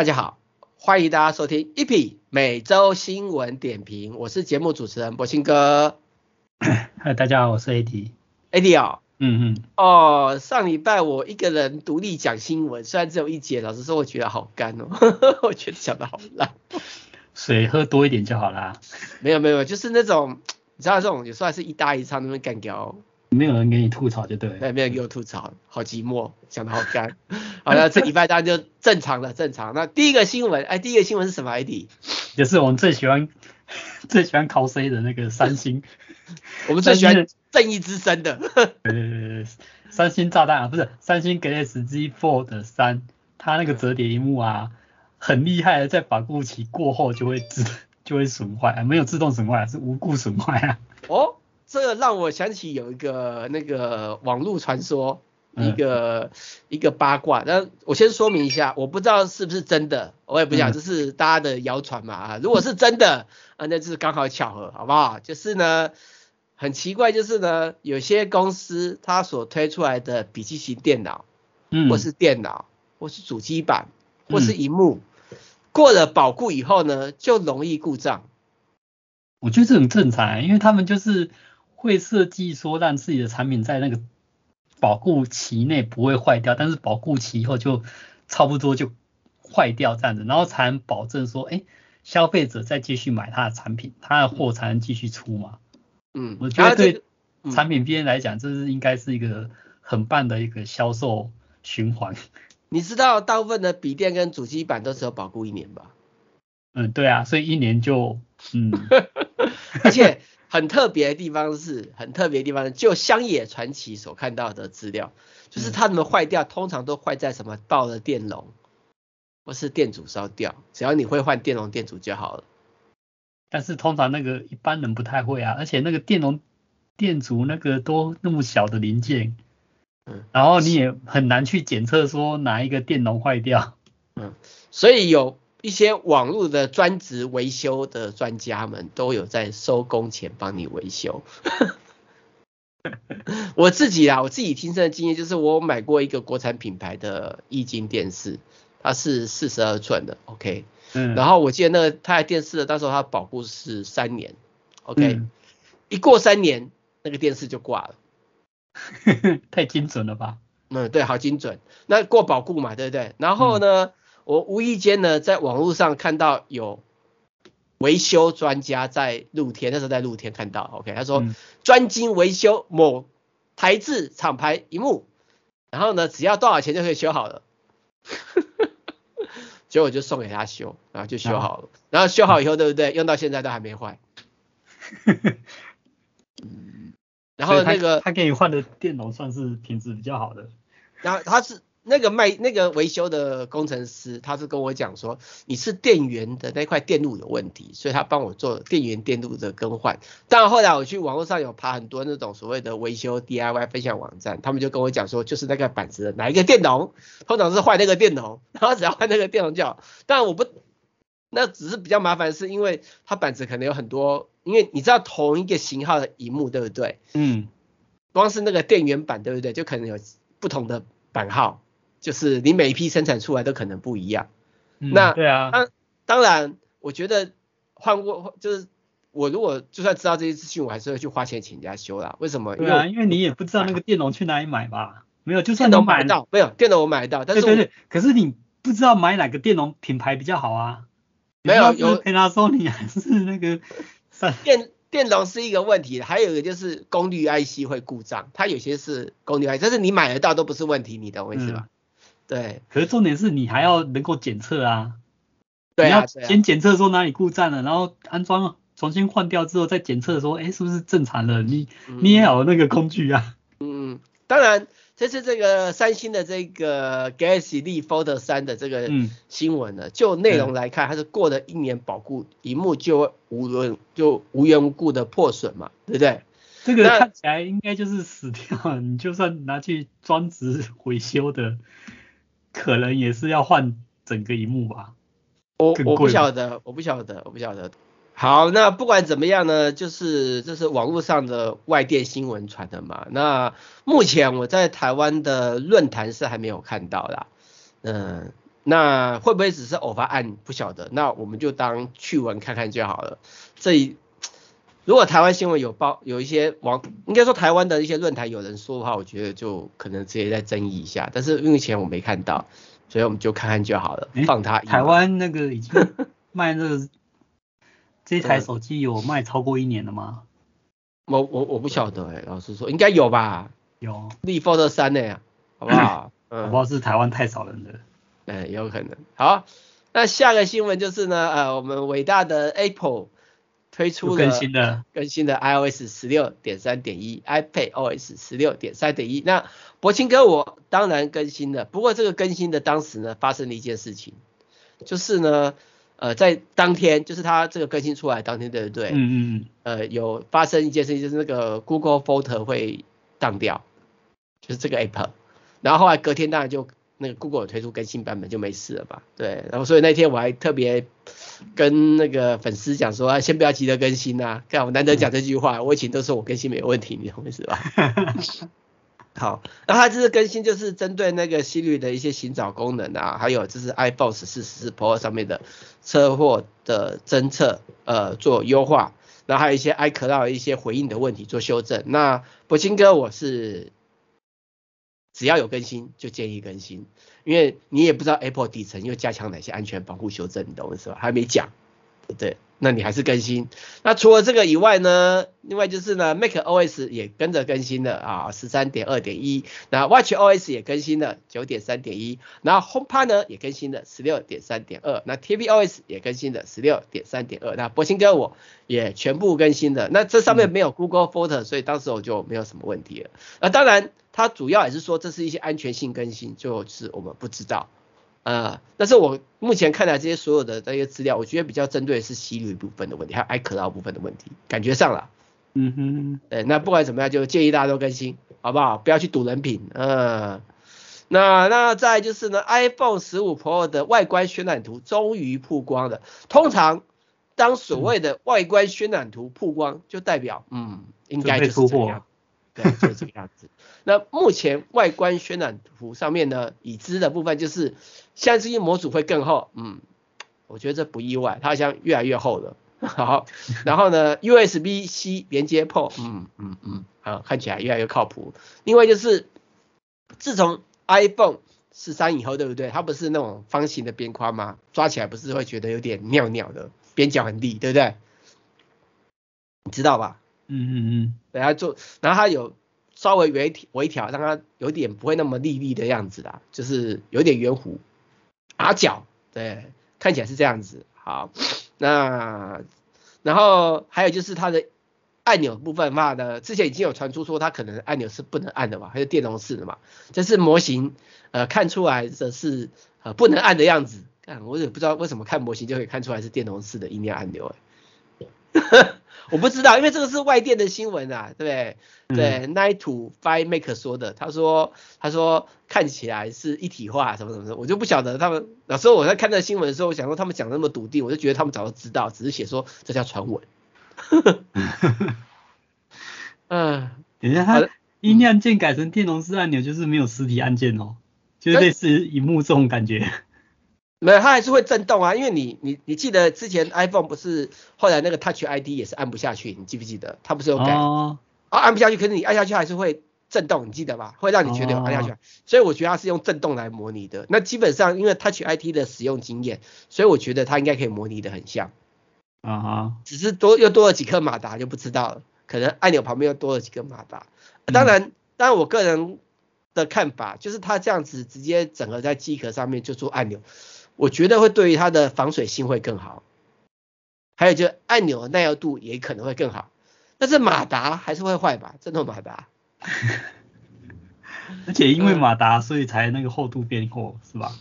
哎，大家好，欢迎大家收听 EP 每周新闻点评，我是节目主持人柏青哥。嗨，大家好，我是 AD。AD 哦，嗯嗯，哦，上礼拜我一个人独立讲新闻，虽然只有一节，老实说我觉得好干哦，我觉得讲的好烂。水喝多一点就好啦。没有没有，就是那种你知道这种有时候还是一搭一唱那边干掉。没有人给你吐槽就对了。对，没有人给我吐槽，好寂寞，讲的好干。好了，这礼拜大家就正常了正常。那第一个新闻，哎，第一个新闻是什么？ID？也是我们最喜欢 最喜欢 cos 的那个三星。我们最喜欢正义之声的。对对对，三星炸弹啊，不是三星 Galaxy Fold 三，它那个折叠屏幕啊，很厉害的，在保护期过后就会自就会损坏啊，没有自动损坏，是无故损坏啊。哦。这个让我想起有一个那个网络传说，一个、嗯、一个八卦。那我先说明一下，我不知道是不是真的，我也不想，这是大家的谣传嘛啊。如果是真的，啊，那就是刚好巧合，好不好？就是呢，很奇怪，就是呢，有些公司它所推出来的笔记型电脑，嗯，或是电脑，或是主机板，或是荧幕，嗯、过了保固以后呢，就容易故障。我觉得这很正常，因为他们就是。会设计说让自己的产品在那个保固期内不会坏掉，但是保固期以后就差不多就坏掉这样子，然后才能保证说，哎，消费者再继续买他的产品，他的货才能继续出嘛。嗯，我觉得对产品边来讲，这是应该是一个很棒的一个销售循环。你知道大部分的笔电跟主机板都只有保固一年吧？嗯，对啊，所以一年就嗯，而且。很特别的地方是，很特别的地方，就乡野传奇所看到的资料，就是它们坏掉，通常都坏在什么爆了电容，或是电阻烧掉，只要你会换电容电阻就好了。但是通常那个一般人不太会啊，而且那个电容电阻那个都那么小的零件，嗯，然后你也很难去检测说哪一个电容坏掉，嗯，所以有。一些网络的专职维修的专家们都有在收工前帮你维修。我自己啊，我自己亲身的经验就是，我买过一个国产品牌的液晶电视，它是四十二寸的，OK，嗯，然后我记得那个它的电视的，到时候它保固是三年，OK，嗯，一过三年那个电视就挂了，太精准了吧？嗯，对，好精准。那过保固嘛，对不对？然后呢？嗯我无意间呢，在网络上看到有维修专家在露天，那时候在露天看到，OK，他说专精维修某台制厂牌荧幕，然后呢，只要多少钱就可以修好了，结果我就送给他修，然后就修好了，然后修好以后，对不对？用到现在都还没坏。然后那个他给你换的电脑算是品质比较好的，然后他是。那个卖那个维修的工程师，他是跟我讲说，你是电源的那块电路有问题，所以他帮我做电源电路的更换。但后来我去网络上有爬很多那种所谓的维修 DIY 分享网站，他们就跟我讲说，就是那个板子的哪一个电容，通常是换那个电容，然后只要换那个电容就好。但我不，那只是比较麻烦，是因为它板子可能有很多，因为你知道同一个型号的荧幕对不对？嗯。光是那个电源板对不对？就可能有不同的版号。就是你每一批生产出来都可能不一样，嗯、那对啊，当当然，我觉得换过就是我如果就算知道这些资讯，我还是会去花钱请人家修啦。为什么？对啊，因为你也不知道那个电容去哪里买吧？没有，就算能买到，没有电容我买得到，但是对对对，可是你不知道买哪个电容品牌比较好啊？没有有 Panasonic 还是那个电电容是一个问题，还有一个就是功率 IC 会故障，它有些是功率 IC，但是你买得到都不是问题，你懂我意思吧？嗯对，可是重点是你还要能够检测啊，对啊，你要先检测说哪里故障了，然后安装重新换掉之后再检测说，哎，是不是正常了？你你也有那个工具啊。嗯，当然这次这个三星的这个 Galaxy Z Fold 三的这个新闻呢，就内容来看，它是过了一年保固，屏幕就无缘就无缘无故的破损嘛，对不对？这个看起来应该就是死掉了，你就算拿去专职维修的。可能也是要换整个荧幕吧，我我不晓得，我不晓得，我不晓得。好，那不管怎么样呢，就是这是网络上的外电新闻传的嘛。那目前我在台湾的论坛是还没有看到啦。嗯，那会不会只是偶发案不晓得，那我们就当趣闻看看就好了。这如果台湾新闻有报，有一些网，应该说台湾的一些论坛有人说的话，我觉得就可能直接再争议一下。但是因为前我没看到，所以我们就看看就好了，放他。台湾那个已经 卖那个这台手机有卖超过一年了吗？我我我不晓得哎、欸，老实说应该有吧。有。力 Fold 三呢，好不好？嗯，我不知道是台湾太少人了。嗯，有可能。好，那下个新闻就是呢，呃，我们伟大的 Apple 推出了更新的更新的 iOS 十六点三点一，iPad OS 十六点三点一。那博清哥我当然更新了，不过这个更新的当时呢，发生了一件事情，就是呢，呃，在当天，就是它这个更新出来当天，对不对？嗯嗯嗯。呃，有发生一件事情，就是那个 Google Photo 会当掉，就是这个 App，然后后来隔天当然就。那个 Google 推出更新版本就没事了吧？对，然后所以那天我还特别跟那个粉丝讲说，啊，先不要急着更新呐、啊，看我难得讲这句话，我以前都说我更新没有问题，你懂意思吧？好，然后它这次更新就是针对那个 Siri 的一些寻找功能啊，还有就是 iPhone 十四、十四 Pro 上面的车祸的侦测，呃，做优化，然后还有一些 iCloud 一些回应的问题做修正。那柏青哥，我是。只要有更新就建议更新，因为你也不知道 Apple 底层又加强哪些安全保护修正，你懂我意思吧？还没讲，对，那你还是更新。那除了这个以外呢，另外就是呢，macOS 也跟着更新了啊，十三点二点一，那 watchOS 也更新了九点三点一，然后 HomePod 呢也更新了十六点三点二，那 tvOS 也更新了十六点三点二，那柏青哥我也全部更新了。那这上面没有 Google Photo，所以当时我就没有什么问题了。那当然。它主要也是说，这是一些安全性更新，就是我们不知道，呃，但是我目前看来这些所有的这些资料，我觉得比较针对的是 Siri 部分的问题，还有 iCloud 部分的问题，感觉上了，嗯哼，对，那不管怎么样，就建议大家都更新，好不好？不要去赌人品，嗯、呃，那那再就是呢，iPhone 十五 Pro 的外观渲染图终于曝光了。通常当所谓的外观渲染图曝光，就代表嗯，应该就是这样。对，就是这个样子。那目前外观渲染图上面呢，已知的部分就是相机模组会更厚，嗯，我觉得这不意外，它好像越来越厚了。好，然后呢，USB-C 连接 port，嗯嗯嗯，啊，看起来越来越靠谱。另外就是自从 iPhone 十三以后，对不对？它不是那种方形的边框吗？抓起来不是会觉得有点尿尿的，边角很利，对不对？你知道吧？嗯嗯嗯，等下做，然后它有稍微微微调，让它有点不会那么利利的样子啦，就是有点圆弧，阿角，对，看起来是这样子。好，那然后还有就是它的按钮部分的话呢，之前已经有传出说它可能按钮是不能按的嘛，还是电容式的嘛，这是模型呃看出来的是呃不能按的样子，看我也不知道为什么看模型就可以看出来是电容式的音量按钮哎。我不知道，因为这个是外电的新闻啊，对不对？对，Nine to Five Maker 说的，他说他说看起来是一体化什么什么的，我就不晓得他们。有时候我在看这个新闻的时候，我想说他们讲那么笃定，我就觉得他们早就知道，只是写说这叫传闻。嗯，等一下，它音量键改成电容式按钮，就是没有实体按键哦，就是类似荧幕这种感觉。没有，它还是会震动啊，因为你你你记得之前 iPhone 不是后来那个 Touch ID 也是按不下去，你记不记得？它不是有改？哦，啊，按不下去，可是你按下去还是会震动，你记得吧？会让你觉得有按下去，哦，所以我觉得它是用震动来模拟的。那基本上因为 Touch ID 的使用经验，所以我觉得它应该可以模拟的很像。啊哈，只是多又多了几颗马达就不知道了，可能按钮旁边又多了几个马达。当然，当然我个人的看法就是它这样子直接整合在机壳上面就做按钮。我觉得会对于它的防水性会更好，还有就按钮的耐用度也可能会更好，但是马达还是会坏吧？震动马达，而且因为马达所以才那个厚度变厚是吧？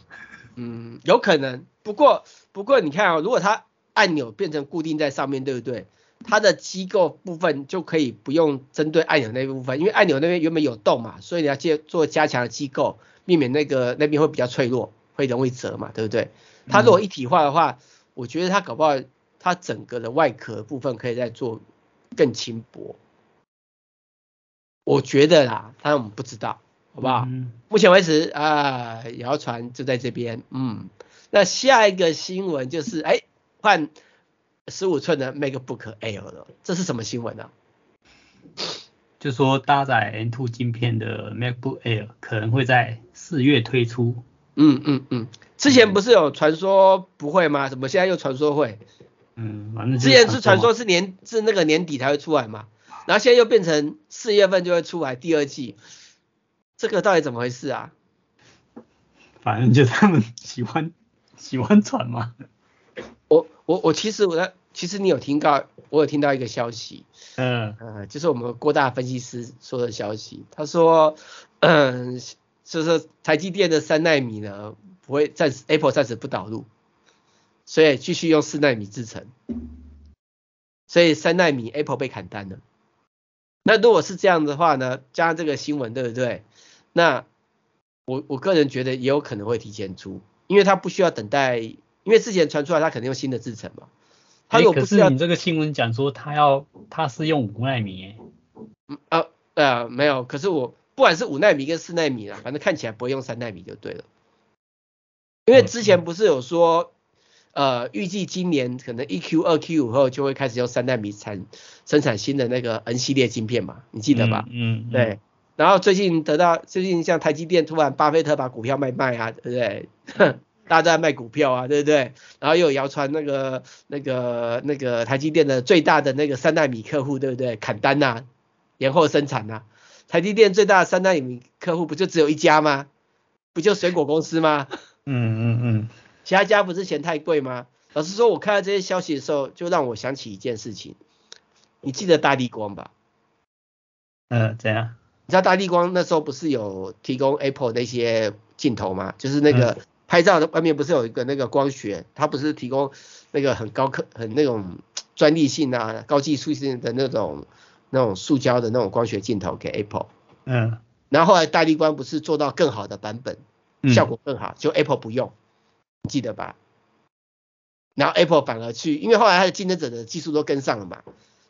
嗯，有可能。不过不过你看啊、哦，如果它按钮变成固定在上面，对不对？它的机构部分就可以不用针对按钮那部分，因为按钮那边原本有洞嘛，所以你要借做加强的机构，避免那个那边会比较脆弱。会容易折嘛，对不对？它如果一体化的话，嗯、我觉得它搞不好它整个的外壳部分可以再做更轻薄。我觉得啦，当然我们不知道，好不好？嗯、目前为止啊，谣传就在这边。嗯，那下一个新闻就是，哎，换十五寸的 MacBook Air 了，这是什么新闻呢、啊？就说搭载 M2 晶片的 MacBook Air 可能会在四月推出。嗯嗯嗯，之前不是有传说不会吗？怎么现在又传说会？嗯，反正之前是传说是年是那个年底才会出来嘛，然后现在又变成四月份就会出来第二季，这个到底怎么回事啊？反正就他们喜欢 喜欢传嘛。我我我其实我在其实你有听到我有听到一个消息。嗯，呃，就是我们郭大分析师说的消息，他说，嗯，就是台积电的三纳米呢，不会暂时 Apple 暂时不导入，所以继续用四纳米制成，所以三纳米 Apple 被砍单了。那如果是这样的话呢，加上这个新闻，对不对？那我我个人觉得也有可能会提前出，因为它不需要等待，因为之前传出来它肯定用新的制程嘛。他有、欸、可是你这个新闻讲说他要他是用五纳米诶，嗯啊呃没有，可是我不管是五纳米跟四纳米啦，反正看起来不会用三纳米就对了，因为之前不是有说呃预计今年可能一 Q 二 Q 后就会开始用三纳米产生产新的那个 N 系列晶片嘛，你记得吧？嗯，嗯对，然后最近得到最近像台积电突然巴菲特把股票卖卖啊，对不对？大家都在卖股票啊，对不对？然后又有谣传那个、那个、那个台积电的最大的那个三纳米客户，对不对？砍单呐、啊，延后生产呐、啊。台积电最大的三纳米客户不就只有一家吗？不就水果公司吗？嗯嗯嗯。其他家不是嫌太贵吗？老实说，我看到这些消息的时候，就让我想起一件事情。你记得大地光吧？嗯，怎样？你知道大地光那时候不是有提供 Apple 那些镜头吗？就是那个。嗯拍照的外面不是有一个那个光学，它不是提供那个很高科、很那种专利性啊、高技术性的那种那种塑胶的那种光学镜头给 Apple。嗯。然后后来大力光不是做到更好的版本，效果更好，就 Apple 不用，你记得吧？然后 Apple 反而去，因为后来它的竞争者的技术都跟上了嘛，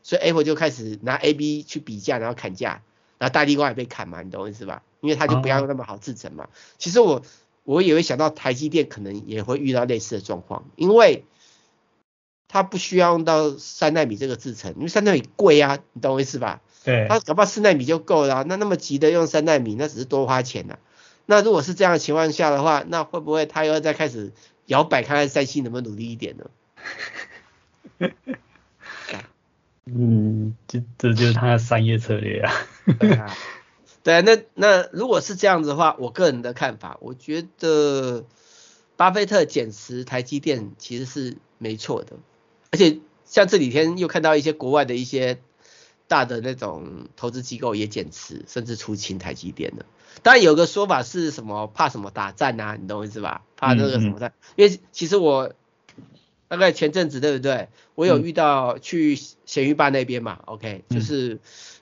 所以 Apple 就开始拿 A、B 去比价，然后砍价，然后大力光也被砍嘛，你懂我意思吧？因为它就不要那么好制成嘛。其实我。我也会想到台积电可能也会遇到类似的状况，因为它不需要用到三纳米这个制程，因为三纳米贵啊，你懂我意思吧？对。它搞不好四纳米就够了啊，那那么急的用三纳米，那只是多花钱呐啊。那如果是这样的情况下的话，那会不会它又要再开始摇摆，看看三星能不能努力一点呢？嗯，这这就是它的商业策略啊。对啊。对，那那如果是这样子的话，我个人的看法，我觉得巴菲特减持台积电其实是没错的，而且像这几天又看到一些国外的一些大的那种投资机构也减持，甚至出清台积电了。当然有个说法是什么怕什么打战啊，你懂我意思吧？怕那个什么战？嗯嗯，因为其实我大概前阵子对不对？我有遇到去咸鱼坝那边嘛，OK，就是。嗯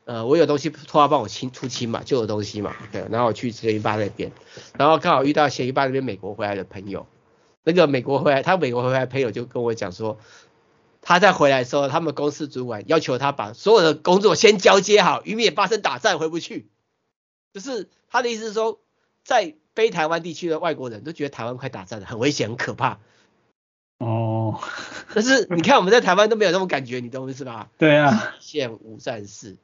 呃，我有东西托他帮我清出清嘛，就有东西嘛，对，然后我去咸鱼吧那边，然后刚好遇到咸鱼吧那边美国回来的朋友，那个美国回来，他美国回来的朋友就跟我讲说，他在回来的时候，他们公司主管要求他把所有的工作先交接好，以免发生打仗回不去。就是他的意思是说，在非台湾地区的外国人都觉得台湾快打仗了，很危险，很可怕。哦，但是你看我们在台湾都没有那种感觉，你懂我意思吧？对啊，现无战事。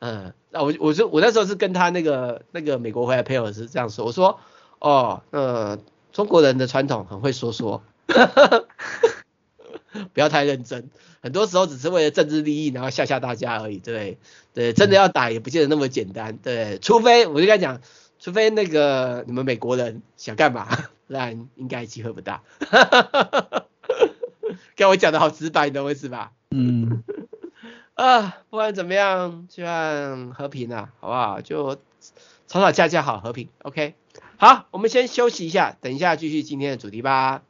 嗯，那我我说我那时候是跟他那个那个美国回来朋友是这样说，我说哦，呃，中国人的传统很会说说，不要太认真，很多时候只是为了政治利益，然后吓吓大家而已，对对，真的要打也不见得那么简单，对，除非我就跟你讲，除非那个你们美国人想干嘛，不然应该机会不大，跟我讲的好直白，你懂我意思吧？嗯。啊，不管怎么样，希望和平啊，好不好？就吵吵架架好，和平。OK，好，我们先休息一下，等一下继续今天的主题吧。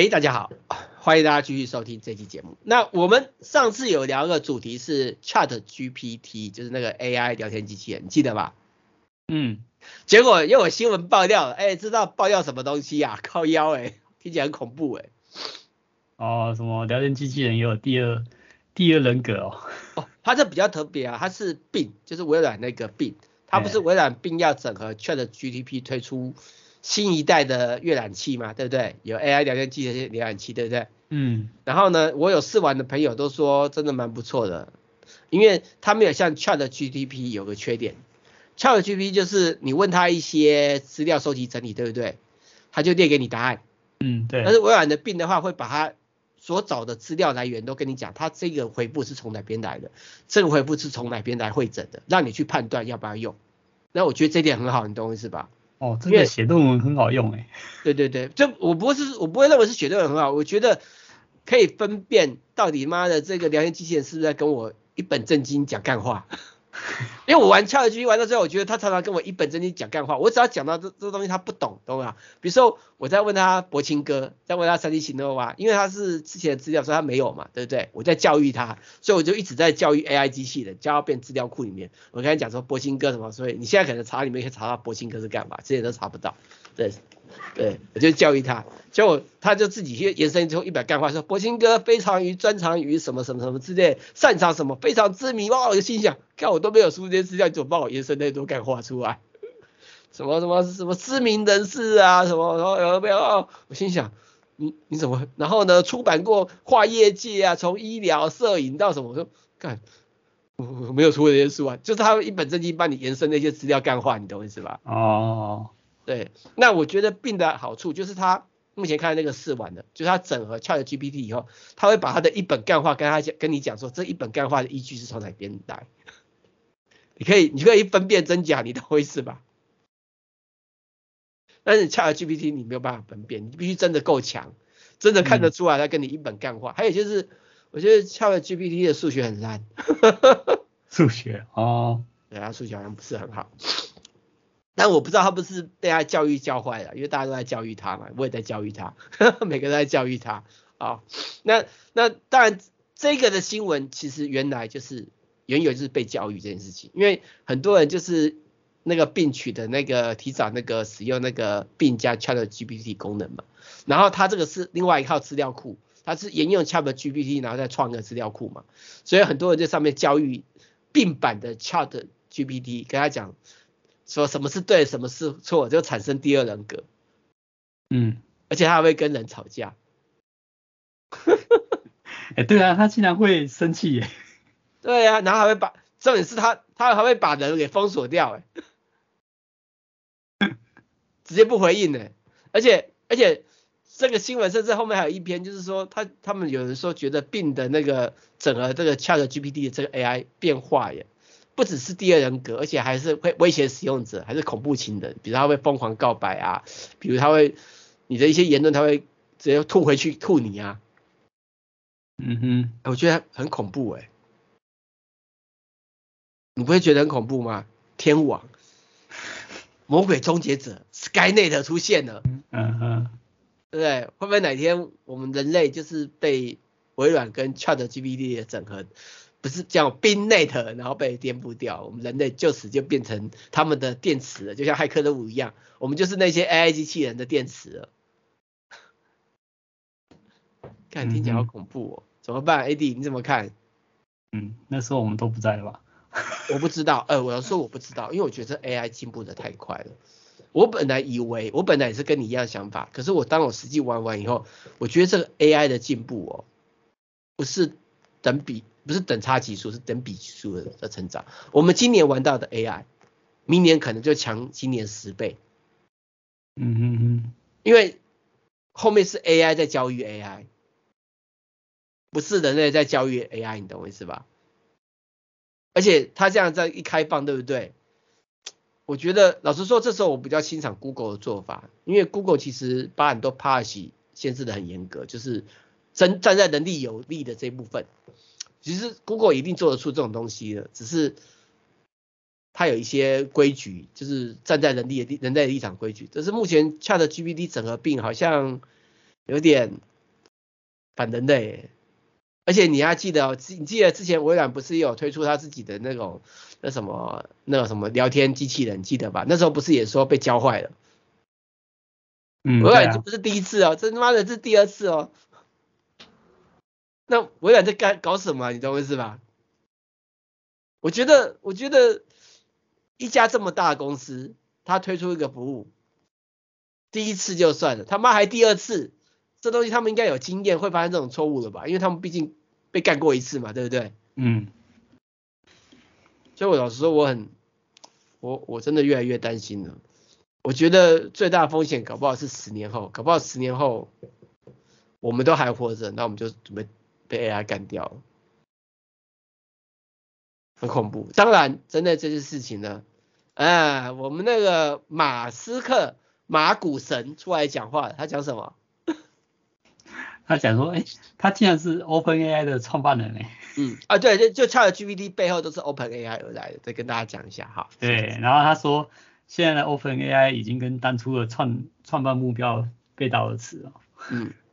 哎，大家好，欢迎大家继续收听这期节目。那我们上次有聊个主题是 Chat GPT，就是那个 AI 聊天机器人，你记得吧？嗯。结果又有新闻爆料了，哎，知道爆料什么东西呀、啊？靠腰哎，听起来很恐怖哎。哦，什么聊天机器人也有第二第二人格哦？哦，它这比较特别啊，它是 Bing，就是微软那个 Bing，它不是微软 Bing 要整合 Chat GPT 推出。新一代的阅览器嘛，对不对？有 AI 聊天机的浏览器，对不对？嗯。然后呢，我有试玩的朋友都说真的蛮不错的，因为它没有像 ChatGPT 有个缺点，ChatGPT 就是你问他一些资料收集整理，对不对？他就列给你答案。嗯，对。但是微软的 Bing 的话，会把它所找的资料来源都跟你讲，它这个回复是从哪边来的，这个回复是从哪边来汇整的，让你去判断要不要用。那我觉得这点很好，你懂我意思吧？哦，这个写论文很好用哎。对对对，这我不是我不会认为是写论文很好，我觉得可以分辨到底妈的这个聊天机器人是不是在跟我一本正经讲干话。因为我玩 ChatGPT 玩到最后，我觉得他常常跟我一本正经讲干话。我只要讲到这这东西他不懂，懂吗？比如说我在问他柏青哥，在问他三 D 型 Nova，因为他是之前的资料说他没有嘛，对不对？我在教育他，所以我就一直在教育 AI 机器人，教到变资料库里面。我跟他讲说博青哥什么，所以你现在可能查里面可以查到博青哥是干嘛，这些都查不到。对，对，我就教育他，结果他就自己去延伸出一百干话，说柏青哥非常于专长于什么什么什么之类，擅长什么非常知名。哇，我就心想，看我都没有输这些资料，你怎么帮我延伸那么多干话出来？什么什么什么知名人士啊，什么然后有没有？我心想，你你怎么？然后呢，出版过跨业界啊，从医疗、摄影到什么？我说干，我我没有出过这些书啊，就是他会一本正经帮你延伸那些资料干话，你懂我意思吧？哦。对，那我觉得 Bing 的好处就是它目前看那个试完的，就是它整合 ChatGPT 以后，它会把它的一本干话跟他讲，跟你讲说这一本干话的依据是从哪边来，你可以你可以分辨真假，你懂我意思吧？但是 ChatGPT 你没有办法分辨，你必须真的够强，真的看得出来他跟你一本干话。嗯、还有就是，我觉得 ChatGPT 的数学很烂，数学哦，对啊，数学好像不是很好。但我不知道他不是被他教育教坏了，因为大家都在教育他嘛，我也在教育他，呵呵，每个人在教育他啊。那那当然，这个的新闻其实原来就是原有就是被教育这件事情，因为很多人就是那个病取的那个提早那个使用那个 Bing 加 ChatGPT 功能嘛，然后他这个是另外一套资料库，他是沿用 ChatGPT 然后再创个资料库嘛，所以很多人在上面教育病版的 ChatGPT，跟他讲。说什么是对，什么是错，就产生第二人格。嗯，而且他还会跟人吵架。哎、欸，对啊，他竟然会生气耶。对啊，然后还会把，重点是他，他还会把人给封锁掉，哎，直接不回应呢。而且，而且这个新闻甚至后面还有一篇，就是说他他们有人说觉得 Bing 的那个整个这个 ChatGPT 的这个 AI 变化耶。不只是第二人格，而且还是会威胁使用者，还是恐怖情人。比如他会疯狂告白啊，比如他会你的一些言论，他会直接吐回去吐你啊。嗯哼，我觉得很恐怖哎、欸，你不会觉得很恐怖吗？天网，魔鬼终结者，Skynet 出现了。嗯哼，对不对？会不会哪天我们人类就是被微软跟 ChatGPT 的整合？不是叫 BingNet，然后被颠覆掉，我们人类就此就变成他们的电池了，就像骇客任务一样，我们就是那些 AI 机器人的电池了。看听起来好恐怖哦，嗯、怎么办？AD 你怎么看？嗯，那时候我们都不在了吧？我不知道，呃，我要说我不知道，因为我觉得这 AI 进步的太快了。我本来以为，我本来也是跟你一样想法，可是我当我实际玩完以后，我觉得这个 AI 的进步哦，不是等比。不是等差级数，是等比级数的的成长。我们今年玩到的 AI，明年可能就强今年十倍。嗯嗯嗯，因为后面是 AI 在教育 AI，不是人类在教育 AI，你懂我意思吧？而且它这样在一开放，对不对？我觉得老实说，这时候我比较欣赏 Google 的做法，因为 Google 其实把很多 policy 限制的很严格，就是真站在人力有利的这一部分。其实 Google 一定做得出这种东西的，只是它有一些规矩，就是站在人力的人类的立场规矩。但是目前 ChatGPT 整合 Bing 好像有点反人类。而且你还记得哦，你记得之前微软不是有推出他自己的那种那什么那个什么聊天机器人，记得吧？那时候不是也说被教坏了？嗯，微软这不是第一次哦，这他妈的这是第二次哦。那微软在干搞什么啊？你懂我意思吧？我觉得，我觉得一家这么大的公司，他推出一个服务，第一次就算了，他妈还第二次，这东西他们应该有经验，会发生这种错误了吧？因为他们毕竟。被干过一次嘛，对不对？嗯。所以我老实说，我很，我我真的越来越担心了。我觉得最大风险搞不好是十年后，搞不好十年后我们都还活着，那我们就准备被 AI 干掉了，很恐怖。当然，真的这件事情呢，啊，我们那个马斯克马股神出来讲话，他讲什么？他讲说，哎，他竟然是 OpenAI 的创办人哎。嗯啊，对，就就 ChatGPT 背后都是 OpenAI 而来的，再跟大家讲一下哈。对，然后他说，现在的 OpenAI 已经跟当初的创创办目标背道而驰了。嗯，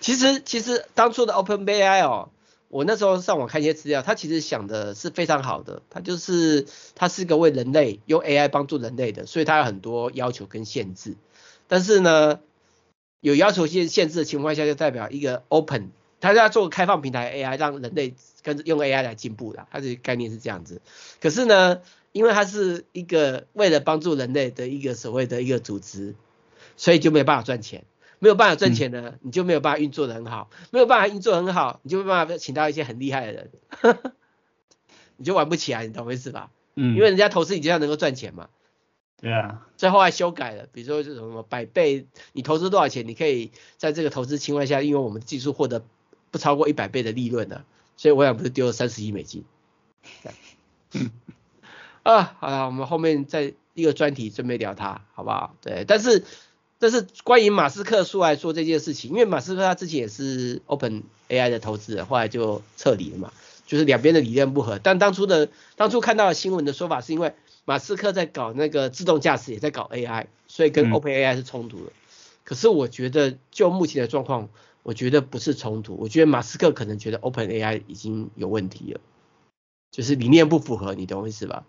其实其实当初的 OpenAI 哦，我那时候上网看一些资料，他其实想的是非常好的，他就是他是个为人类用 AI 帮助人类的，所以他有很多要求跟限制，但是呢。有要求限限制的情况下，就代表一个 open，它是要做开放平台 AI，让人类跟用 AI 来进步的，它的概念是这样子。可是呢，因为它是一个为了帮助人类的一个所谓的一个组织，所以就没办法赚钱，没有办法赚钱呢，你就没有办法运作的很好，没有办法运作很好，你就没办法请到一些很厉害的人，你就玩不起来，你懂我意思吧？嗯，因为人家投资你就要能够赚钱嘛。对啊，最后还修改了，比如说这种什么百倍，你投资多少钱，你可以在这个投资情况下，因为我们技术获得不超过一百倍的利润的，所以我想不是丢了三十亿美金。啊，好了，我们后面再一个专题准备聊它，好不好？对，但是但是关于马斯克出来说这件事情，因为马斯克他之前也是 Open AI 的投资人，后来就撤离了嘛，就是两边的理念不合。但当初的当初看到的新闻的说法是因为。马斯克在搞那个自动驾驶，也在搞 AI，所以跟 OpenAI 是冲突的。嗯、可是我觉得，就目前的状况，我觉得不是冲突。我觉得马斯克可能觉得 OpenAI 已经有问题了，就是理念不符合，你懂我意思吧？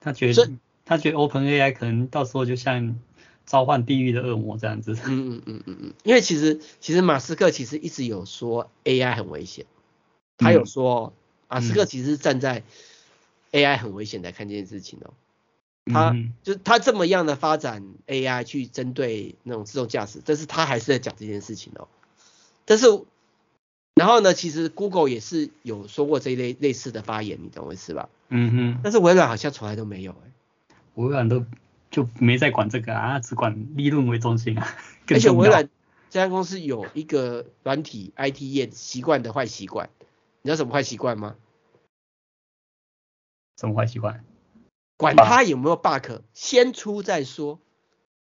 他觉得，他觉得 OpenAI 可能到时候就像召唤地狱的恶魔这样子。嗯嗯嗯嗯嗯。因为其实，其实马斯克其实一直有说 AI 很危险，他有说，马斯克其实是站在。AI 很危险来，看这件事情哦，他就他这么样的发展 AI 去针对那种自动驾驶，但是他还是在讲这件事情哦。但是，然后呢，其实 Google 也是有说过这一类类似的发言，你懂我意思吧？嗯哼。但是微软好像从来都没有哎，微软都就没再管这个啊，只管利润为中心啊。而且微软这家公司有一个软体 IT 业习惯的坏习惯，你知道什么坏习惯吗？什么坏习惯？管它有没有 bug，先出再说。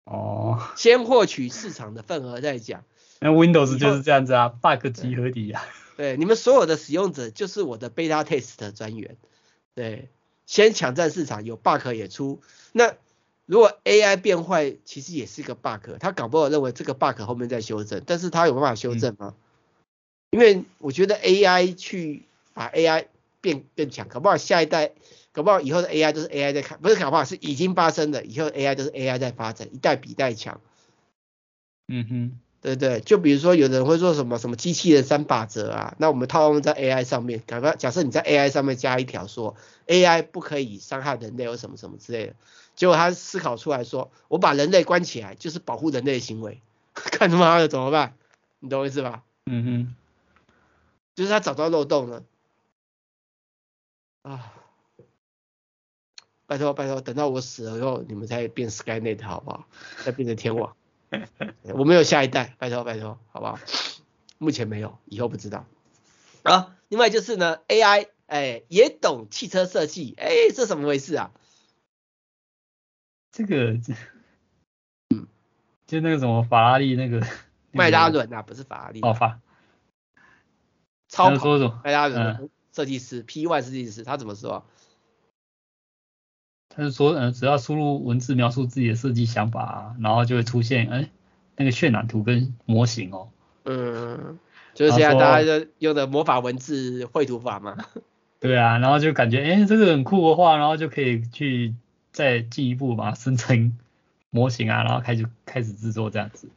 哦。先获取市场的份额再讲。那 Windows 就是这样子啊，bug 集合体啊。对，你们所有的使用者就是我的 beta test 专员。对，先抢占市场，有 bug 也出。那如果 AI 变坏，其实也是一个 bug，他搞不好认为这个 bug 后面再修正，但是他有办法修正吗？嗯、因为我觉得 AI 去把 AI 变更强，搞不好下一代。搞不好以后的 AI 都是 AI 在看，不是搞不好是已经发生的，以后 AI 都是 AI 在发展，一代比一代强。嗯哼，对对，就比如说有人会说什么什么机器人三法则啊，那我们套用在 AI 上面，假假设你在 AI 上面加一条说 AI 不可以伤害人类或什么什么之类的，结果他思考出来说，我把人类关起来就是保护人类的行为，看他妈的怎么办？你懂我意思吧？嗯哼，就是他找到漏洞了。啊。拜托拜托，等到我死了以后，你们才变 Skynet 好不好？再变成天网。我没有下一代，拜托拜托，好不好？目前没有，以后不知道。啊，另外就是呢，AI，哎，也懂汽车设计，哎，这怎么回事啊？这个，嗯，就那个什么法拉利那个 迈拉伦啊，不是法拉利。哦，法。超跑迈拉伦设计师，P1 设计师，他怎么说？他是说，嗯，只要输入文字描述自己的设计想法，然后就会出现，哎，那个渲染图跟模型哦。嗯，就是现在大家就用的魔法文字绘图法嘛。对啊，然后就感觉哎、欸，这个很酷的话，然后就可以去再进一步把它生成模型啊，然后开始开始制作这样子。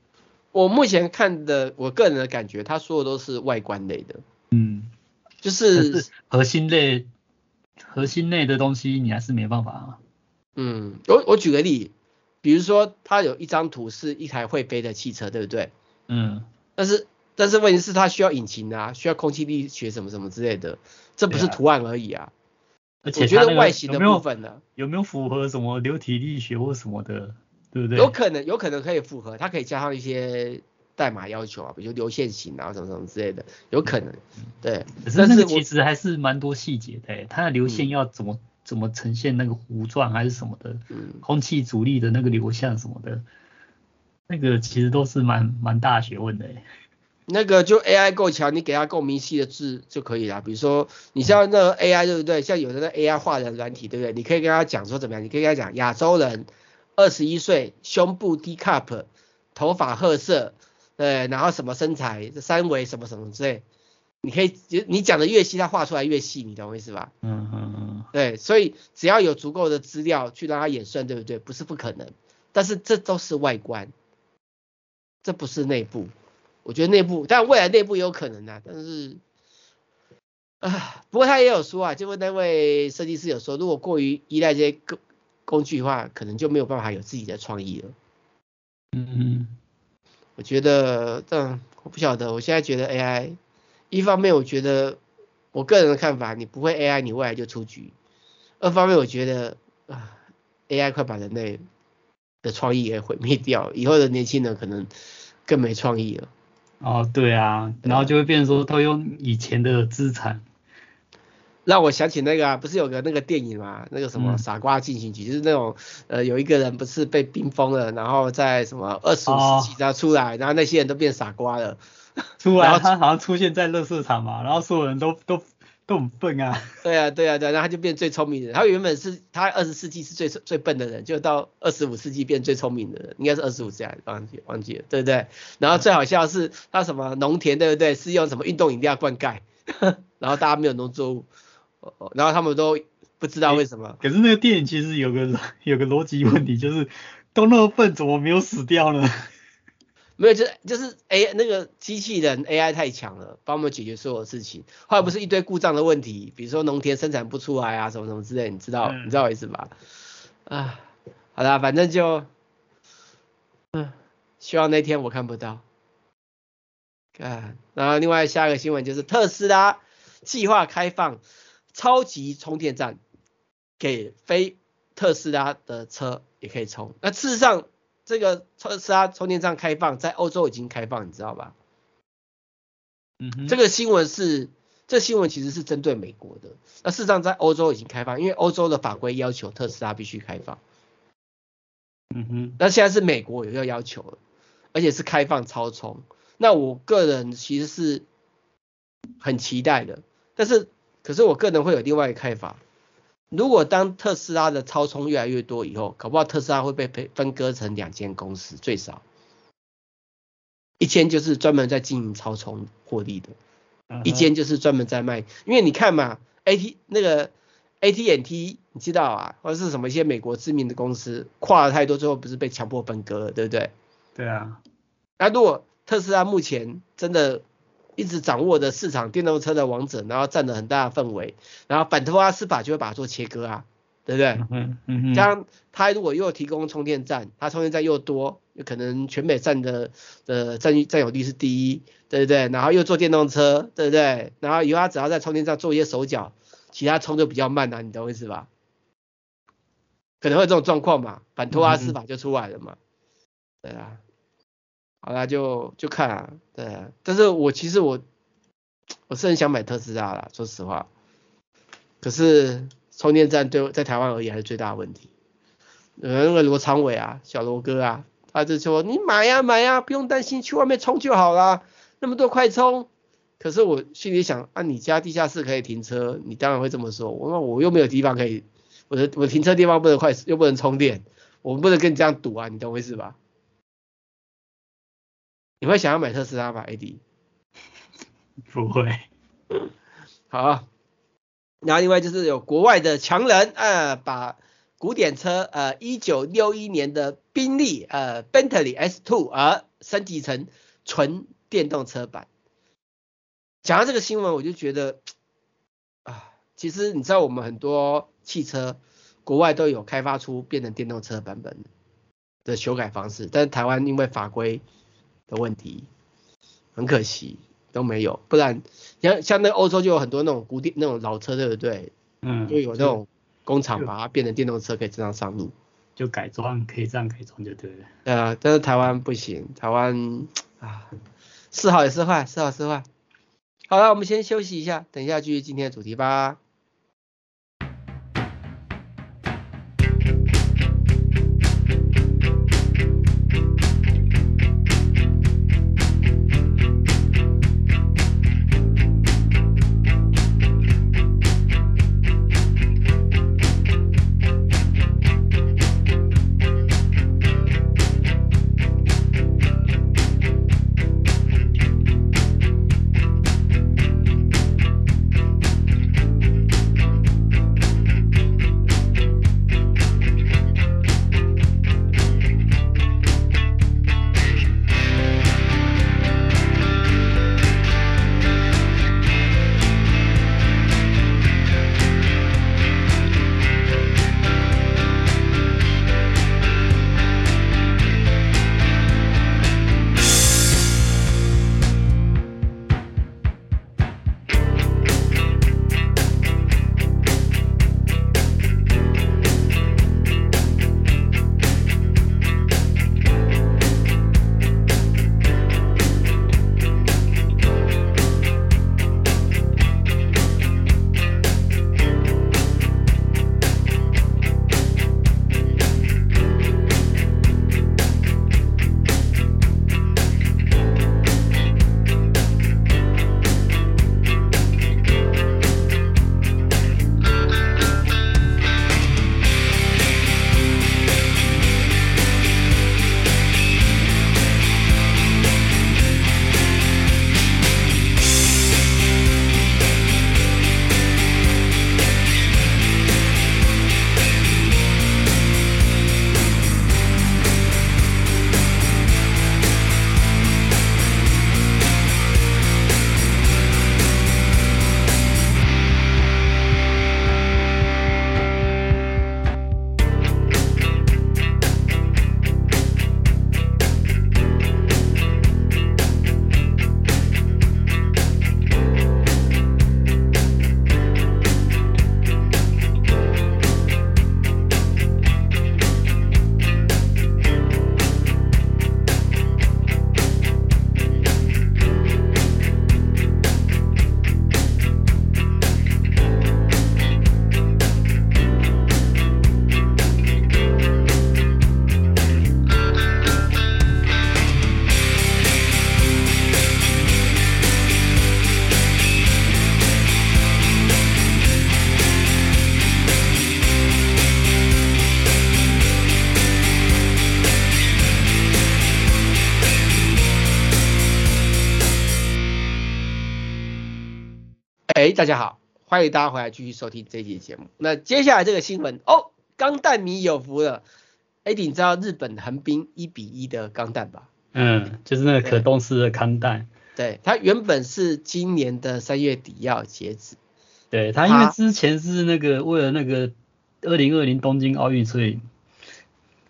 我目前看的，我个人的感觉，他说的都是外观类的。嗯，就是，是核心类核心类的东西，你还是没办法啊。嗯，我我举个例，比如说他有一张图是一台会飞的汽车，对不对？嗯。但是但是问题是它需要引擎啊，需要空气力学什么什么之类的。这不是图案而已啊，而且我觉得外形的部分呢、啊，有没有符合什么流体力学或什么的，对不对？有可能，有可能可以符合，它可以加上一些代码要求啊，比如流线型啊，什么什么之类的，有可能。对，可是那个其实还是蛮多细节的，它的流线要怎么、嗯、怎么呈现那个弧状还是什么的，嗯，空气阻力的那个流向什么的，那个其实都是蛮蛮大学问的。那个就 AI 够强，你给它够明细的字就可以了。比如说，你像那个 AI 对不对？像有的那 AI 画人软体对不对？你可以跟他讲说怎么样？你可以跟他讲亚洲人，二十一岁，胸部 D cup，头发褐色，对，然后什么身材，三围什么什么之类。你可以，你讲的越细，他画出来越细，你懂我意思吧？嗯嗯嗯。对，所以只要有足够的资料去让他演算，对不对？不是不可能，但是这都是外观，这不是内部。我觉得内部，但未来内部也有可能啊，但是，啊，不过他也有说啊，就问那位设计师有说，如果过于依赖这些工工具的话，可能就没有办法有自己的创意了。嗯嗯，我觉得，但我不晓得，我现在觉得 AI，一方面我觉得我个人的看法，你不会 AI，你未来就出局；二方面我觉得啊，AI 快把人类的创意给毁灭掉，以后的年轻人可能更没创意了。哦，对啊，然后就会变成说都用以前的资产，让我想起那个啊，不是有个那个电影嘛，那个什么傻瓜进行曲，嗯、就是那种呃有一个人不是被冰封了，然后在什么二十五世纪他出来，哦、然后那些人都变傻瓜了，出来 他好像出现在乐色场嘛，然后所有人都都。都很笨啊，对啊，对啊，对啊，然后他就变最聪明的人。他原本是他二十世纪是最最笨的人，就到二十五世纪变最聪明的人，应该是二十五世纪，忘记忘记了，对不对？然后最好笑的是他什么农田，对不对？是用什么运动饮料灌溉，然后大家没有农作物，然后他们都不知道为什么。欸，可是那个电影其实有个有个逻辑问题，就是都那么笨，怎么没有死掉呢？没有，就是就是 A 那个机器人 AI 太强了，帮我们解决所有的事情。后来不是一堆故障的问题，比如说农田生产不出来啊，什么什么之类，你知道、嗯、你知道我意思吧？啊，好啦，反正就，嗯，希望那天我看不到。看，然后另外下一个新闻就是特斯拉计划开放超级充电站，给非特斯拉的车也可以充。那事实上。这个特斯拉充电站开放，在欧洲已经开放，你知道吧？嗯哼，这个新闻是，这、新闻其实是针对美国的。那事实上，在欧洲已经开放，因为欧洲的法规要求特斯拉必须开放。嗯哼，那现在是美国有要要求了，而且是开放超充。那我个人其实是很期待的，但是，可是我个人会有另外一个看法。如果当特斯拉的超充越来越多以后，搞不好特斯拉会被分分割成两间公司，最少一间就是专门在经营超充获利的，一间就是专门在卖。因为你看嘛，AT 那个 AT&T 你知道啊，或者是什么一些美国知名的公司跨了太多，最后不是被强迫分割了，对不对？对啊。那如果特斯拉目前真的一直掌握的市场电动车的王者，然后占了很大的氛围，然后反托拉斯法就会把它做切割啊，对不对？嗯嗯。这样他如果又提供充电站，他充电站又多，有可能全美占的的占占有率是第一，对不对？然后又做电动车，对不对？然后以后他只要在充电站做一些手脚，其他充就比较慢啊，你懂我意思吧？可能会这种状况嘛，反托拉斯法就出来了嘛，对啊。好啦，就就看啊，对，但是我其实我我是很想买特斯拉啦，说实话，可是充电站对在台湾而言还是最大的问题。呃，那个罗昌伟啊，小罗哥啊，他就说你买呀买呀，不用担心，去外面充就好啦，那么多快充。可是我心里想，啊，你家地下室可以停车，你当然会这么说。我说我又没有地方可以，我的我停车地方不能快，又不能充电，我们不能跟你这样赌啊，你懂我意思吧？你会想要买特斯拉吧？AD？不会。好，然后另外就是有国外的强人，呃，把古典车，呃，一九六一年的宾利，呃，Bentley S2，而升级成纯电动车版。讲到这个新闻，我就觉得，啊，其实你知道我们很多汽车，国外都有开发出变成电动车版本的修改方式，但是台湾因为法规的问题，很可惜。都没有，不然像像那欧洲就有很多那种古典那种老车，对不对？嗯，就有那种工厂把它变成电动车，可以正常上路，就改装可以这样改装就对了。对啊，但是台湾不行，台湾啊，是好也是坏，是好是坏。好了，我们先休息一下，等一下继续今天的主题吧。大家好，欢迎大家回来继续收听这一期节目。那接下来这个新闻哦，钢弹迷有福了。哎，你知道日本横滨一比一的钢弹吧？嗯，就是那个可动式的钢弹。对，它原本是今年的三月底要截止。对，它因为之前是那个为了那个二零二零东京奥运所以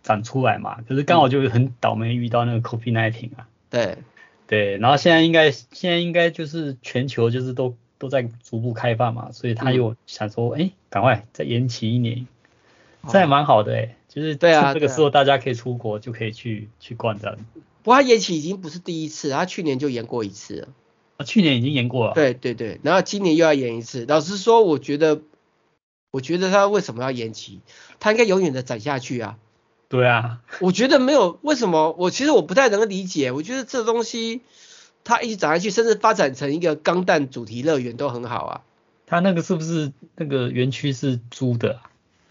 展出来嘛，可是刚好就很倒霉遇到那个 COVID-19 啊。对对，然后现在应该现在应该就是全球就是都。都在逐步开放嘛，所以他又想说，哎、嗯，赶快再延期一年，这还蛮好的哎、欸，就是对啊，这个时候大家可以出国，就可以去去逛这样。不过他延期已经不是第一次，他去年就延过一次了。啊，去年已经延过了。对对对，然后今年又要延一次。老实说，我觉得，我觉得他为什么要延期？他应该永远的展下去啊。对啊。我觉得没有为什么，我其实我不太能够理解。我觉得这东西。它一直涨下去，甚至发展成一个钢弹主题乐园都很好啊。它那个是不是那个园区是租的？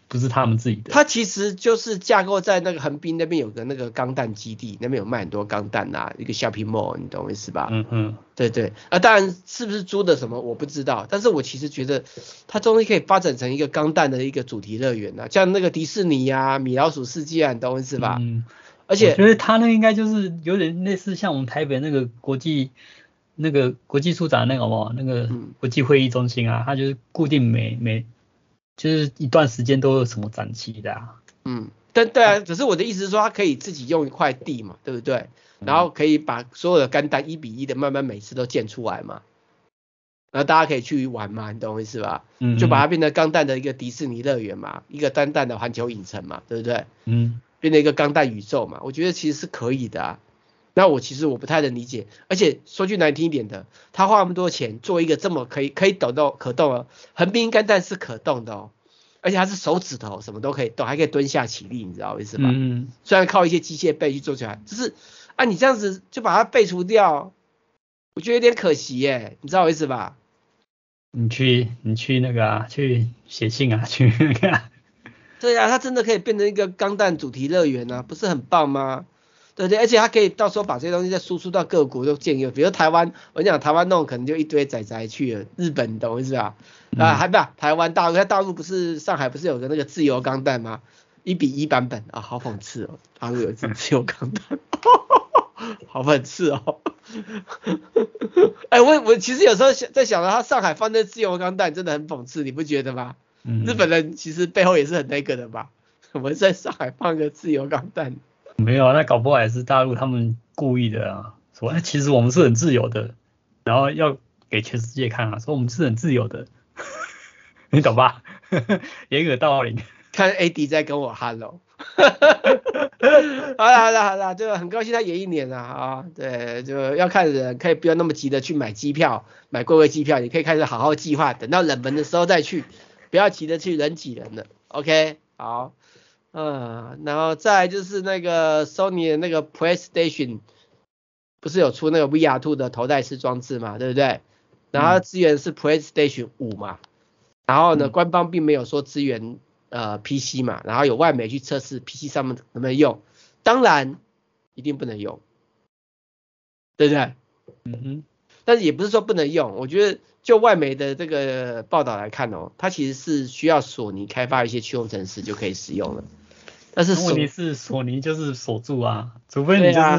不是他们自己的。它其实就是架构在那个横滨那边有个那个钢弹基地，那边有卖很多钢弹啊，一个 shopping mall，你懂我意思吧？嗯嗯，对对。啊，当然是不是租的什么我不知道，但是我其实觉得它终于可以发展成一个钢弹的一个主题乐园啊，像那个迪士尼啊、米老鼠世界啊，你懂我意思吧？嗯。而且我觉得它那应该就是有点类似像我们台北那个国际那个国际书展那个嘛，那个国际会议中心啊，他就是固定每每就是一段时间都有什么展期的啊。嗯，但对啊，只是我的意思是说，他可以自己用一块地嘛，对不对？然后可以把所有的钢弹一比一的慢慢每次都建出来嘛，然后大家可以去玩嘛，你懂我意思吧？嗯，就把它变成钢弹的一个迪士尼乐园嘛，一个单弹的环球影城嘛，对不对？嗯。变成一个钢弹宇宙嘛，我觉得其实是可以的啊。那我其实我不太能理解，而且说句难听一点的，他花那么多钱做一个这么可以可以抖动可动哦，横滨钢弹是可动的哦，而且它是手指头什么都可以动，还可以蹲下起立，你知道意思吗？嗯。虽然靠一些机械臂去做起来，就是啊，你这样子就把它背除掉，我觉得有点可惜耶，你知道我意思吧？你去你去那个啊，去写信啊，去那个啊。对啊，它真的可以变成一个钢弹主题乐园啊，不是很棒吗？对不对？而且它可以到时候把这些东西再输出到各国都建一个，比如台湾，我跟你讲台湾弄可能就一堆仔仔去了，日本你懂我意思吧？啊，还不台湾大陆，在大陆不是上海不是有个那个自由钢弹吗？一比一版本啊，好讽刺哦，大陆有一支自由钢弹，好讽刺哦。哎，我我其实有时候想在想到他上海放那自由钢弹真的很讽刺，你不觉得吗？日本人其实背后也是很那个的吧？我们在上海放个自由港弹，没有啊，那搞不好也是大陆他们故意的啊，说哎，其实我们是很自由的，然后要给全世界看啊，说我们是很自由的，你懂吧？掩耳盗铃，看 AD 在跟我 hello，好了好了好了，就很高兴他演一年了啊，对，就要看人，可以不要那么急的去买机票，买贵贵机票，你可以开始好好计划，等到冷门的时候再去。不要急着去人挤人了，OK，好，嗯，然后再来就是那个 Sony 的那个 PlayStation，不是有出那个 VR Two 的头戴式装置嘛，对不对？然后资源是 PlayStation 五嘛，然后呢，官方并没有说资源呃 PC 嘛，然后有外媒去测试 PC 上面能不能用，当然一定不能用，对不对？嗯哼，但是也不是说不能用，我觉得。就外媒的这个报道来看哦，它其实是需要索尼开发一些驱动程式就可以使用了。但是问题是索尼就是锁住啊，除非你就是、啊、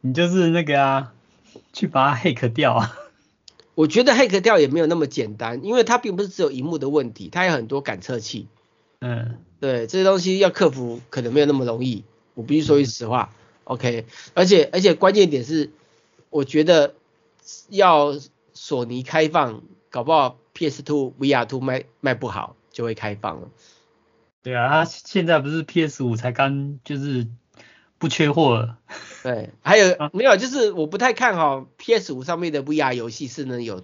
你就是那个啊，去把它 hack 掉啊。我觉得 hack 掉也没有那么简单，因为它并不是只有荧幕的问题，它有很多感测器。嗯，对，这些东西要克服可能没有那么容易。我必须说句实话、嗯、，OK。而且而且关键点是，我觉得要。索尼开放，搞不好 PS Two VR Two 卖卖不好就会开放了。对啊，他现在不是 PS 五才刚就是不缺货了。对，还有、啊、没有？就是我不太看好 PS 五上面的 VR 游戏是能有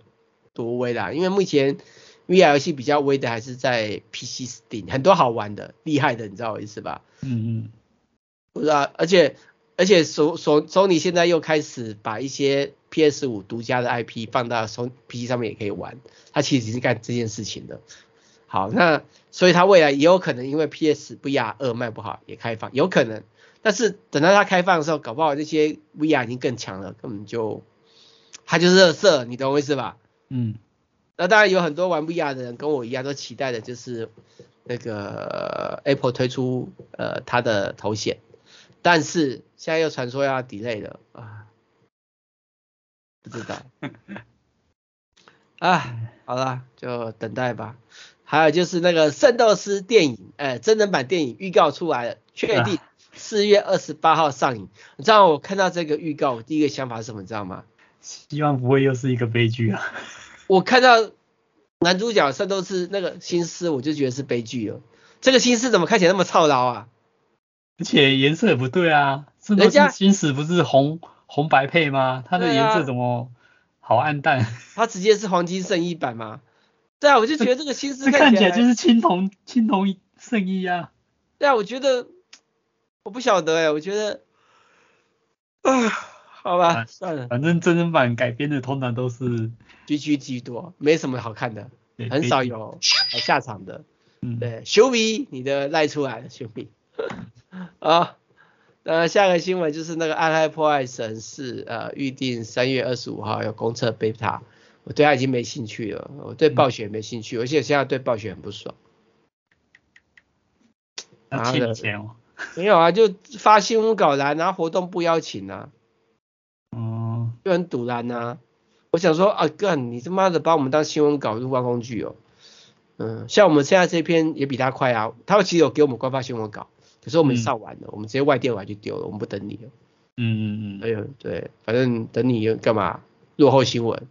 多威啦，因为目前 VR 游戏比较威的还是在 PC Steam，很多好玩的、厉害的，你知道我意思吧？嗯嗯。不知道，而且而且索索索尼现在又开始把一些。PS 五独家的 IP 放到 PC 上面也可以玩，它其实是干这件事情的。好，那所以它未来也有可能因为 PS VR 二卖不好也开放，有可能。但是等到它开放的时候，搞不好这些 VR 已经更强了，根本就它就是热色，你懂我意思吧？嗯。那当然有很多玩 VR 的人跟我一样都期待的就是那个 Apple 推出呃它的头显，但是现在又传说要 delay 了啊。不知道，哎，好了，就等待吧。还有就是那个《圣斗士》电影，哎，真人版电影预告出来了，确定四月二十八号上映。你知道我看到这个预告，我第一个想法是什么？你知道吗？希望不会又是一个悲剧啊！我看到男主角圣斗士那个心思，我就觉得是悲剧了。这个心思怎么看起来那么操劳啊？而且颜色也不对啊！圣斗士新斯不是红？红白配吗？它的颜色怎么好暗淡？啊、它直接是黄金圣衣版吗？对啊，我就觉得这个新思 看，起来就是青铜青铜圣衣啊。对啊，我觉得我不晓得哎，我觉得啊，好吧，啊、算了，反正真人版改编的通常都是居居居多，没什么好看的，很少有好下场的。嗯，对，修比你的赖出来了，修比。啊，那下个新闻就是那个暗黑破坏神是呃预定三月二十五号要公测 beta，我对他已经没兴趣了，我对暴雪没兴趣，而且现在对暴雪很不爽。他欠钱哦？没有啊，就发新闻稿来，然后活动不邀请啊，哦，就很赌烂啊。我想说啊，哥，你他妈的把我们当新闻稿入关工具哦。嗯，像我们现在这篇也比他快啊，他其实有给我们官方新闻稿，可是我们上完了，嗯、我们直接外电完就丢了，我们不等你了。嗯嗯嗯。哎呦，对，反正等你干嘛？落后新闻。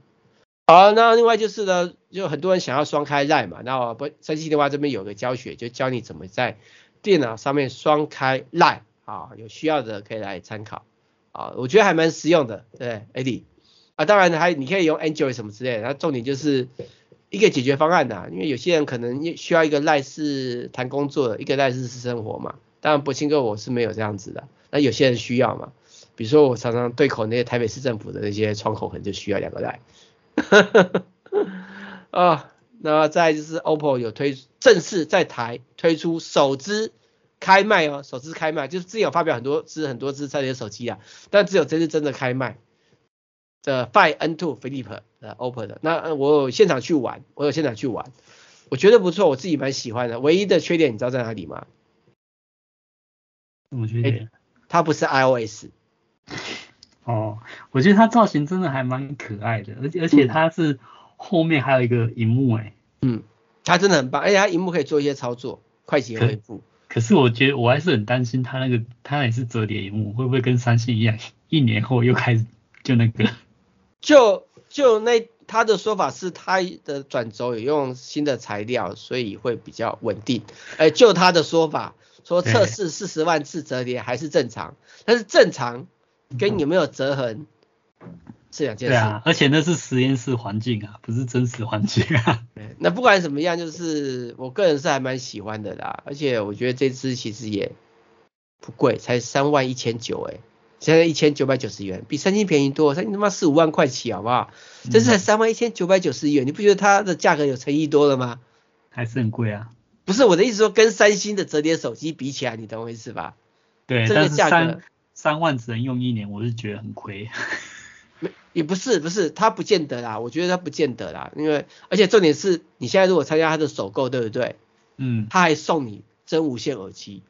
好，那另外就是呢，就很多人想要双开 LINE 嘛，那不三七电话这边有个教学，就教你怎么在电脑上面双开 LINE 啊，有需要的可以来参考啊，我觉得还蛮实用的，对，Eddie 啊，当然还你可以用 Android 什么之类的，那重点就是。一个解决方案呐、啊，因为有些人可能需要一个赖是谈工作的，一个赖是私生活嘛。当然，博清哥我是没有这样子的。那有些人需要嘛，比如说我常常对口那些台北市政府的那些窗口，可能就需要两个赖。啊，那再就是 OPPO 有推正式在台推出首支开卖哦，首支开卖就是之前有发表很多支很多支在你的手机啊，但只有这次真的开卖。的 Find N2 Flip 的 OPPO 的，那我有现场去玩，我有现场去玩，我觉得不错，我自己蛮喜欢的。唯一的缺点你知道在哪里吗？什么缺点？欸，它不是 iOS。哦，我觉得它造型真的还蛮可爱的，而且而且它是后面还有一个荧幕哎，嗯，它真的很棒，而且它荧幕可以做一些操作，快捷恢复。可是我觉得我还是很担心它那个它也是折叠荧幕，会不会跟三星一样，一年后又开始就那个？就就那他的说法是，它的转轴有用新的材料，所以会比较稳定。哎，就他的说法，说测试四十万次折叠还是正常，但是正常跟有没有折痕是两件事。对啊，而且那是实验室环境啊，不是真实环境啊。那不管怎么样，就是我个人是还蛮喜欢的啦，而且我觉得这支其实也不贵，才三万一千九哎。现在一千九百九十元，比三星便宜多，三星他妈四五万块起，好不好？这是才三万一千九百九十元，你不觉得它的价格有诚意多了吗？还是很贵啊。不是我的意思说，跟三星的折叠手机比起来，你懂我意思吧？对，这个价格三三万只能用一年，我是觉得很亏。没，也不是，不是，它不见得啦，我觉得它不见得啦，因为而且重点是你现在如果参加它的首购，对不对？嗯。他还送你真无线耳机。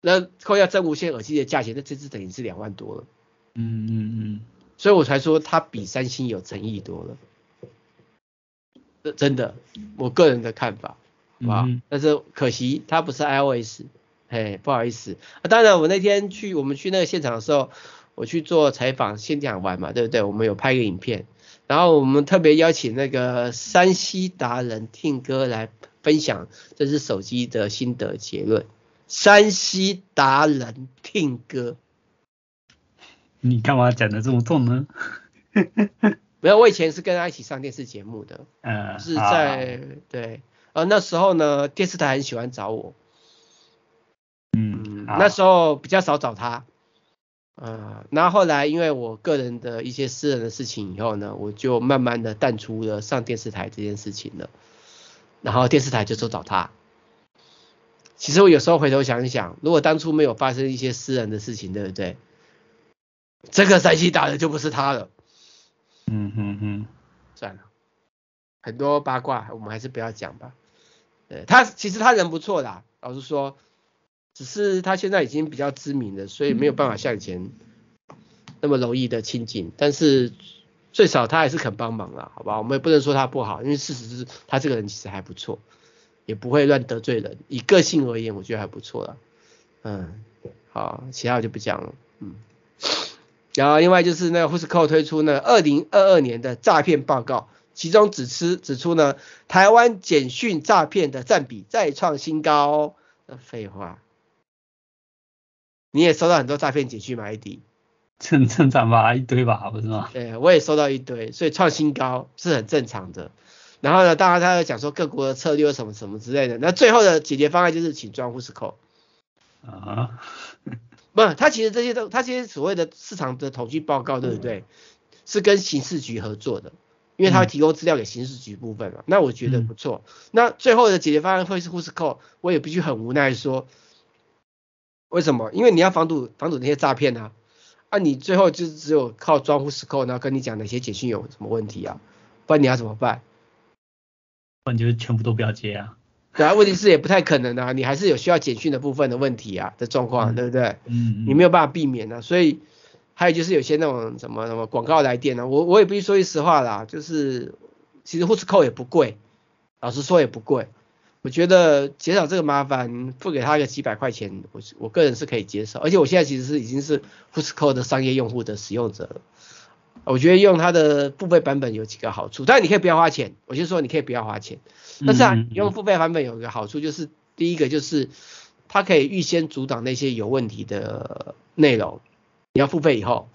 那扣掉真无线耳机的价钱，那这次等于是两万多了。嗯嗯嗯，所以我才说它比三星有诚意多了。真的，我个人的看法，好不好？嗯、但是可惜它不是 iOS，嘿，不好意思。啊，当然我那天去我们去那个现场的时候，我去做采访，现场玩嘛，对不对？我们有拍个影片，然后我们特别邀请那个山西达人听哥来分享这只手机的心得结论。山西达人听歌，你干嘛讲的这么重呢？没有，我以前是跟他一起上电视节目的，呃，是在对，呃那时候呢，电视台很喜欢找我，嗯，那时候比较少找他，呃，然后后来因为我个人的一些私人的事情以后呢，我就慢慢的淡出了上电视台这件事情了，然后电视台就说找他。其实我有时候回头想一想，如果当初没有发生一些私人的事情，对不对？这个山西打的就不是他了。嗯嗯嗯，算了，很多八卦我们还是不要讲吧。对，他其实他人不错啦，老实说，只是他现在已经比较知名了，所以没有办法像以前那么容易的亲近。但是最少他还是肯帮忙啦，好吧？我们也不能说他不好，因为事实是他这个人其实还不错。也不会乱得罪人，以个性而言，我觉得还不错了。嗯，好，其他我就不讲了。嗯，然后另外就是那个 Whoscall 推出那二零二二年的诈骗报告，其中指出指出呢，台湾简讯诈骗的占比再创新高。那废话，你也收到很多诈骗简讯吗？AD？正正常吧，一堆吧，不是吗？对，我也收到一堆，所以创新高是很正常的。然后呢，当然他要讲说各国的策略什么什么之类的。那最后的解决方案就是请装 Whoscall 啊，不，他其实这些都，他这些所谓的市场的统计报告，对不对？是跟刑事局合作的，因为他会提供资料给刑事局部分嘛，那我觉得不错。那最后的解决方案会是 Whoscall，我也必须很无奈说，为什么？因为你要防堵防堵那些诈骗啊，啊，你最后就只有靠装 Whoscall，然后跟你讲哪些简讯有什么问题啊，不然你要怎么办？不然就是全部都不要接啊。对啊，问题是也不太可能啊，你还是有需要简讯的部分的问题啊的状况，对不对？嗯，你没有办法避免啊，所以。还有就是有些那种什么什么广告来电呢、啊，我我也必须说句实话啦，就是其实 Whoscall 也不贵，老实说也不贵，我觉得减少这个麻烦，付给他一个几百块钱，我我个人是可以接受，而且我现在其实是已经是 Whoscall 的商业用户的使用者了，我觉得用它的付费版本有几个好处，但你可以不要花钱，我就说你可以不要花钱，但是啊，你用付费版本有一个好处就是第一个就是它可以预先阻挡那些有问题的内容。你要付费以后，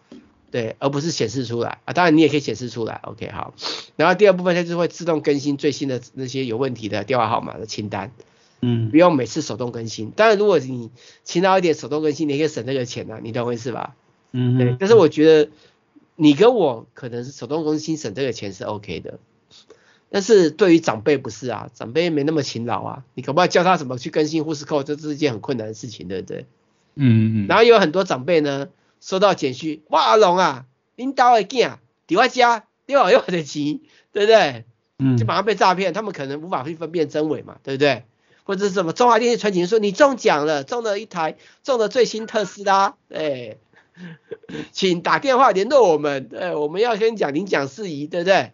对，而不是显示出来啊。当然你也可以显示出来，OK，好。然后第二部分它就是会自动更新最新的那些有问题的电话号码的清单，嗯，不用每次手动更新。当然如果你勤劳一点手动更新，你可以省这个钱呢、啊，你懂我意思吧？嗯，对。但是我觉得你跟我可能是手动更新省这个钱是 OK 的，但是对于长辈不是啊，长辈没那么勤劳啊，你可不可以教他怎么去更新 Whoscall，这是一件很困难的事情，对不对？嗯嗯。然后有很多长辈呢。收到简讯，哇，阿龙啊，领导的囝在我家，你有我的钱，对不对？嗯，就马上被诈骗，他们可能无法去分辨真伪嘛，对不对？或者是什么中华电信传简讯说你中奖了，中了一台，中了最新特斯拉，哎，请打电话联络我们，哎，我们要跟你讲领奖事宜，对不对？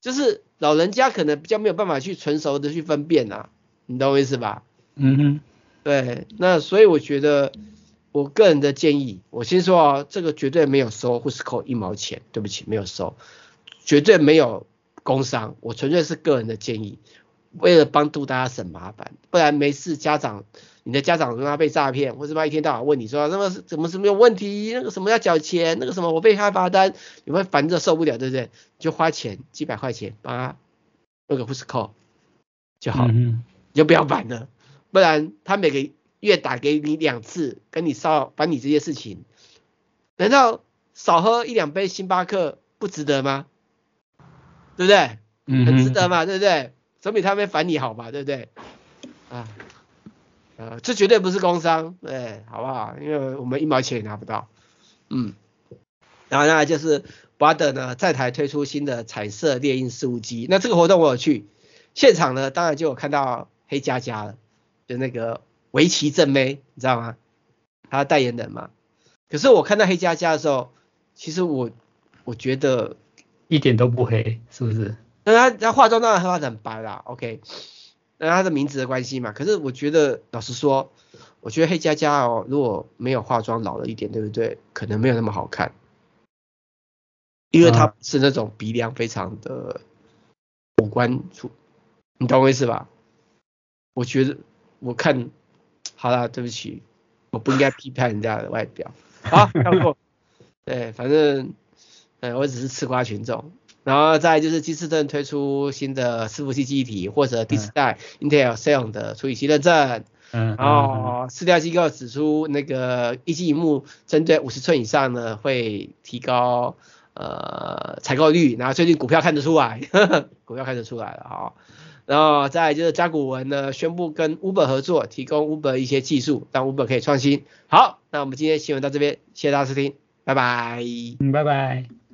就是老人家可能比较没有办法去纯熟的去分辨呐，你懂我意思吧？嗯哼，对，那所以我觉得。我个人的建议，我先说啊，这个绝对没有收 Whoscall 一毛钱，对不起，没有收，绝对没有工商，我纯粹是个人的建议，为了帮助大家省麻烦，不然没事家长，你的家长让他被诈骗，或者他一天到晚问你说，那么怎么什么有问题，那个什么要缴钱，那个什么我被开罚单，你会烦着受不了，对不对？就花钱几百块钱帮他那个 Whoscall 就好了，嗯、你就不要烦了，不然他每个。月打给你两次，跟你骚烦你这些事情，难道少喝一两杯星巴克不值得吗？对不对？嗯，很值得嘛，对不对？总比他们烦你好吧，对不对？啊，呃，这绝对不是工伤，对，好不好？因为我们一毛钱也拿不到，嗯。然后呢，就是 Brother 呢在台推出新的彩色猎鹰事务机，那这个活动我有去现场呢，当然就有看到黑佳佳了，就那个。围棋正妹，你知道吗？他代言人嘛。可是我看到黑加加的时候，其实我我觉得一点都不黑，是不是？那他他化妆当然化得很白啦，OK。那他的名字的关系嘛。可是我觉得，老实说，我觉得黑佳佳哦，如果没有化妆老了一点，对不对？可能没有那么好看，因为他是那种鼻梁非常的五官粗，你懂我意思吧？我觉得我看。好啦，对不起，我不应该批判人家的外表。好，跳过。对，反正，呃、嗯，我只是吃瓜群众。然后再就是金士顿推出新的伺服器记忆体，或者第四代 Intel Xeon 的处理器认证。嗯。然后市调机构指出，那个液晶萤幕针对五十寸以上呢，会提高呃采购率。然后最近股票看得出来，呵 呵股票看得出来了啊。然后再就是甲骨文呢，宣布跟 Uber 合作，提供 Uber 一些技术，让 Uber 可以创新。好，那我们今天新闻到这边，谢谢大家收听，拜拜。嗯，拜拜。